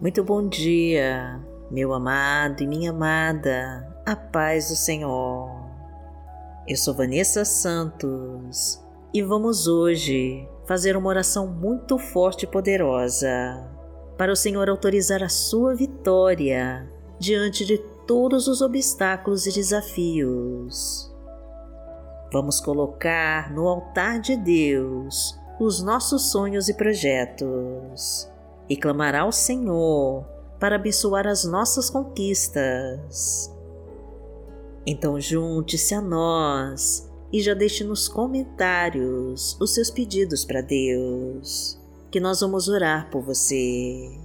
Muito bom dia, meu amado e minha amada, a paz do Senhor. Eu sou Vanessa Santos e vamos hoje fazer uma oração muito forte e poderosa para o Senhor autorizar a sua vitória diante de todos os obstáculos e desafios. Vamos colocar no altar de Deus os nossos sonhos e projetos e clamar ao Senhor para abençoar as nossas conquistas. Então junte-se a nós e já deixe nos comentários os seus pedidos para Deus, que nós vamos orar por você.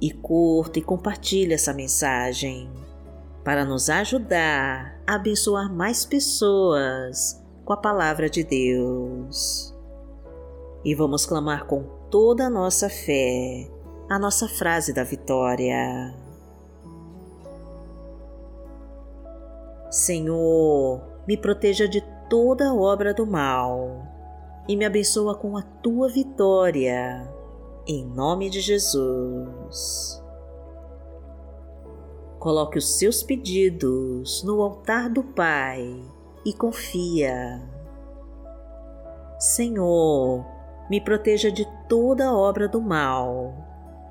E curta e compartilhe essa mensagem para nos ajudar a abençoar mais pessoas com a palavra de Deus. E vamos clamar com toda a nossa fé a nossa frase da vitória. Senhor, me proteja de toda obra do mal e me abençoa com a tua vitória, em nome de Jesus. Coloque os seus pedidos no altar do Pai e confia. Senhor, me proteja de toda obra do mal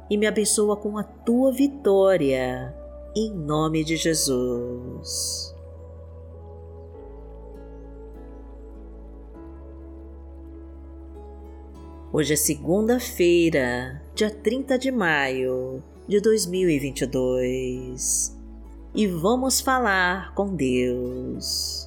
e me abençoa com a tua vitória, em nome de Jesus. Hoje é segunda-feira, dia 30 de maio de 2022 e vamos falar com Deus.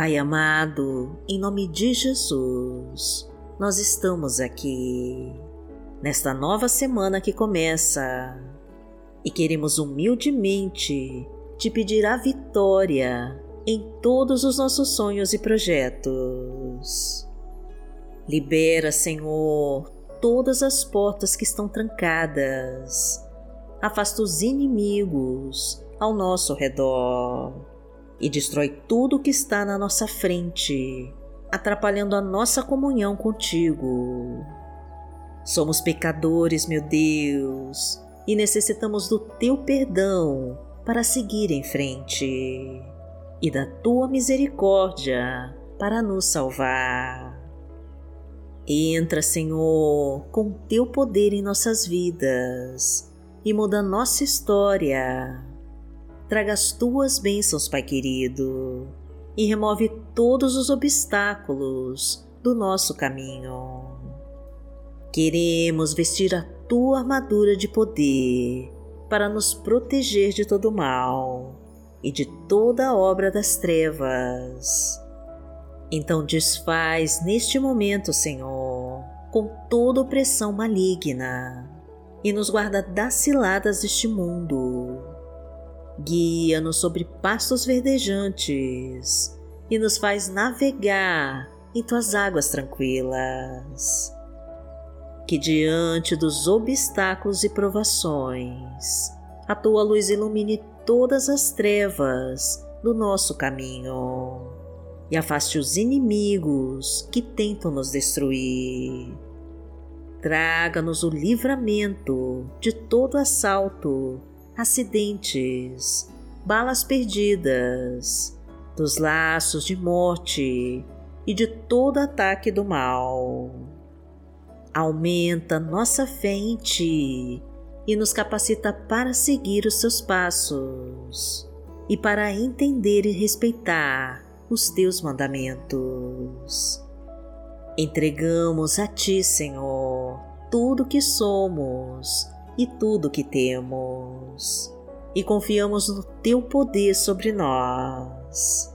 Pai amado, em nome de Jesus, nós estamos aqui nesta nova semana que começa e queremos humildemente te pedir a vitória em todos os nossos sonhos e projetos. Libera, Senhor, todas as portas que estão trancadas. Afasta os inimigos ao nosso redor e destrói tudo que está na nossa frente, atrapalhando a nossa comunhão contigo. Somos pecadores, meu Deus, e necessitamos do teu perdão para seguir em frente e da tua misericórdia para nos salvar. Entra, Senhor, com teu poder em nossas vidas e muda nossa história traga as tuas bênçãos, Pai querido, e remove todos os obstáculos do nosso caminho. Queremos vestir a tua armadura de poder para nos proteger de todo mal e de toda obra das trevas. Então desfaz neste momento, Senhor, com toda opressão maligna e nos guarda das ciladas deste mundo guia-nos sobre pastos verdejantes e nos faz navegar em tuas águas tranquilas. Que diante dos obstáculos e provações, a tua luz ilumine todas as trevas do nosso caminho e afaste os inimigos que tentam nos destruir. Traga-nos o livramento de todo assalto acidentes, balas perdidas, dos laços de morte e de todo ataque do mal. Aumenta nossa fé em Ti e nos capacita para seguir os Seus passos e para entender e respeitar os Teus mandamentos. Entregamos a Ti, Senhor, tudo que somos e tudo que temos, e confiamos no Teu poder sobre nós,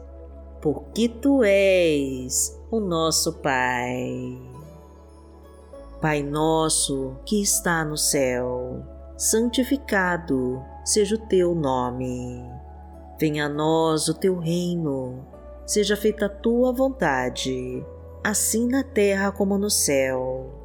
porque Tu és o nosso Pai. Pai nosso que está no céu, santificado seja o Teu nome. Venha a nós o Teu reino, seja feita a Tua vontade, assim na terra como no céu.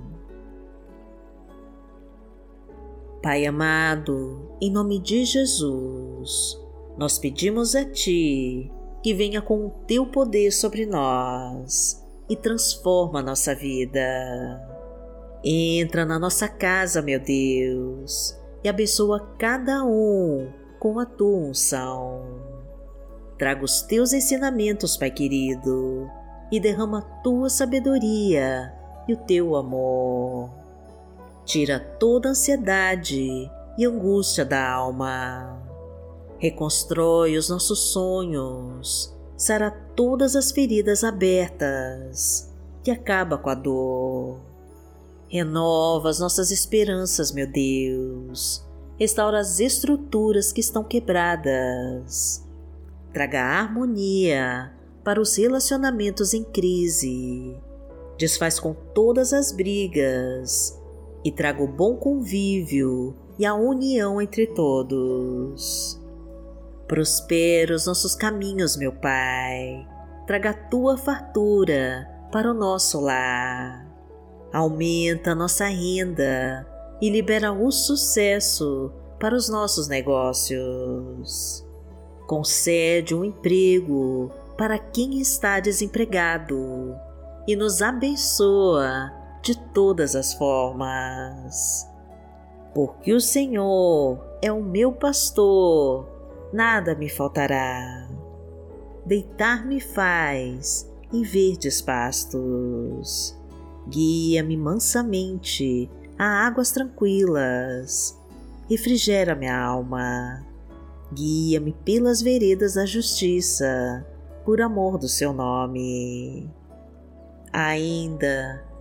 Pai amado, em nome de Jesus, nós pedimos a Ti que venha com o Teu poder sobre nós e transforma nossa vida. Entra na nossa casa, meu Deus, e abençoa cada um com a tua unção. Traga os teus ensinamentos, Pai querido, e derrama a tua sabedoria e o teu amor. Tira toda ansiedade e angústia da alma. Reconstrói os nossos sonhos, sara todas as feridas abertas e acaba com a dor. Renova as nossas esperanças, meu Deus restaura as estruturas que estão quebradas. Traga harmonia para os relacionamentos em crise. Desfaz com todas as brigas e traga o bom convívio e a união entre todos. Prospera os nossos caminhos, meu Pai. Traga a tua fartura para o nosso lar. Aumenta a nossa renda e libera o sucesso para os nossos negócios. Concede um emprego para quem está desempregado e nos abençoa de todas as formas. Porque o Senhor é o meu pastor, nada me faltará. Deitar-me faz em verdes pastos. Guia-me mansamente a águas tranquilas. Refrigera minha alma. Guia-me pelas veredas da justiça, por amor do seu nome. Ainda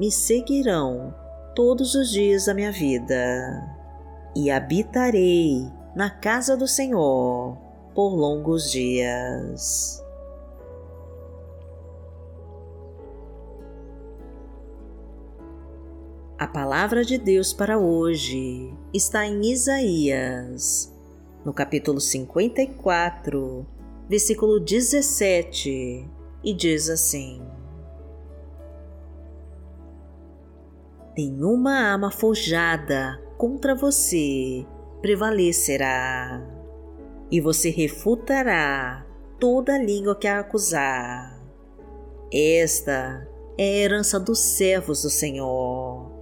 me seguirão todos os dias da minha vida, e habitarei na casa do Senhor por longos dias. A palavra de Deus para hoje está em Isaías, no capítulo 54, versículo 17, e diz assim: Nenhuma arma forjada contra você prevalecerá, e você refutará toda língua que a acusar. Esta é a herança dos servos do Senhor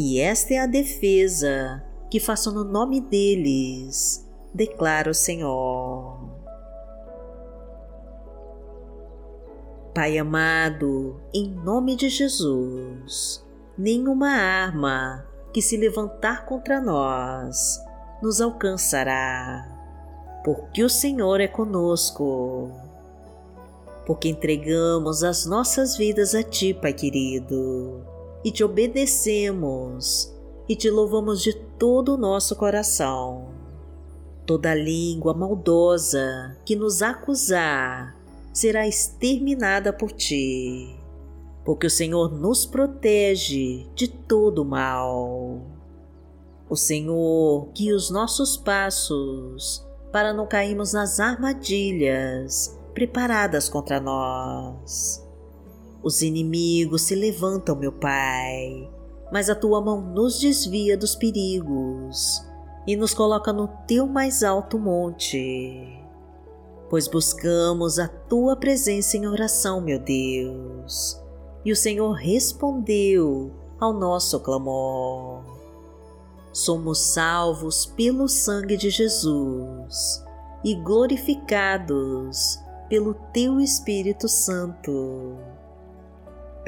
e esta é a defesa que faço no nome deles, declara o Senhor. Pai amado, em nome de Jesus, nenhuma arma que se levantar contra nós nos alcançará, porque o Senhor é conosco. Porque entregamos as nossas vidas a Ti, Pai querido e te obedecemos e te louvamos de todo o nosso coração. Toda língua maldosa que nos acusar será exterminada por ti, porque o Senhor nos protege de todo mal. O Senhor guia os nossos passos para não cairmos nas armadilhas preparadas contra nós. Os inimigos se levantam, meu Pai, mas a tua mão nos desvia dos perigos e nos coloca no teu mais alto monte. Pois buscamos a tua presença em oração, meu Deus, e o Senhor respondeu ao nosso clamor. Somos salvos pelo sangue de Jesus e glorificados pelo teu Espírito Santo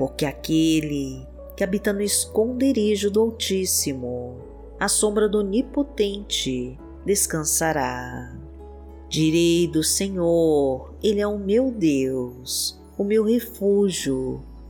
porque aquele que habita no esconderijo do Altíssimo, à sombra do Onipotente, descansará. Direi do Senhor, Ele é o meu Deus, o meu refúgio,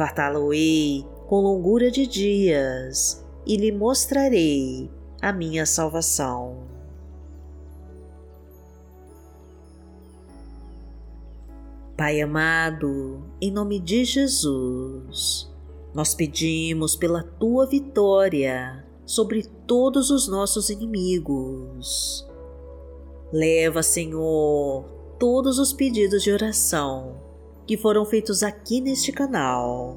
Fartá-lo-ei com longura de dias e lhe mostrarei a minha salvação. Pai amado, em nome de Jesus, nós pedimos pela tua vitória sobre todos os nossos inimigos. Leva, Senhor, todos os pedidos de oração que foram feitos aqui neste canal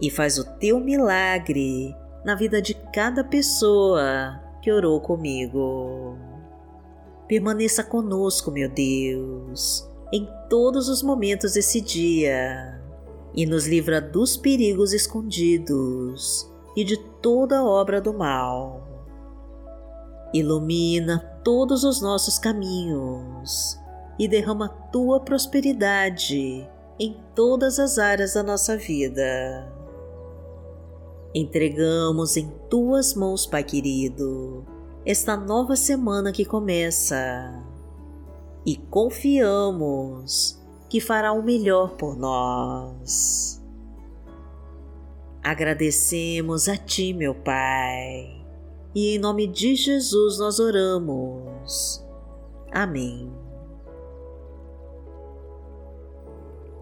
e faz o teu milagre na vida de cada pessoa que orou comigo. Permaneça conosco, meu Deus, em todos os momentos desse dia e nos livra dos perigos escondidos e de toda obra do mal. Ilumina todos os nossos caminhos e derrama tua prosperidade em todas as áreas da nossa vida. Entregamos em tuas mãos, Pai querido, esta nova semana que começa e confiamos que fará o melhor por nós. Agradecemos a Ti, meu Pai, e em nome de Jesus nós oramos. Amém.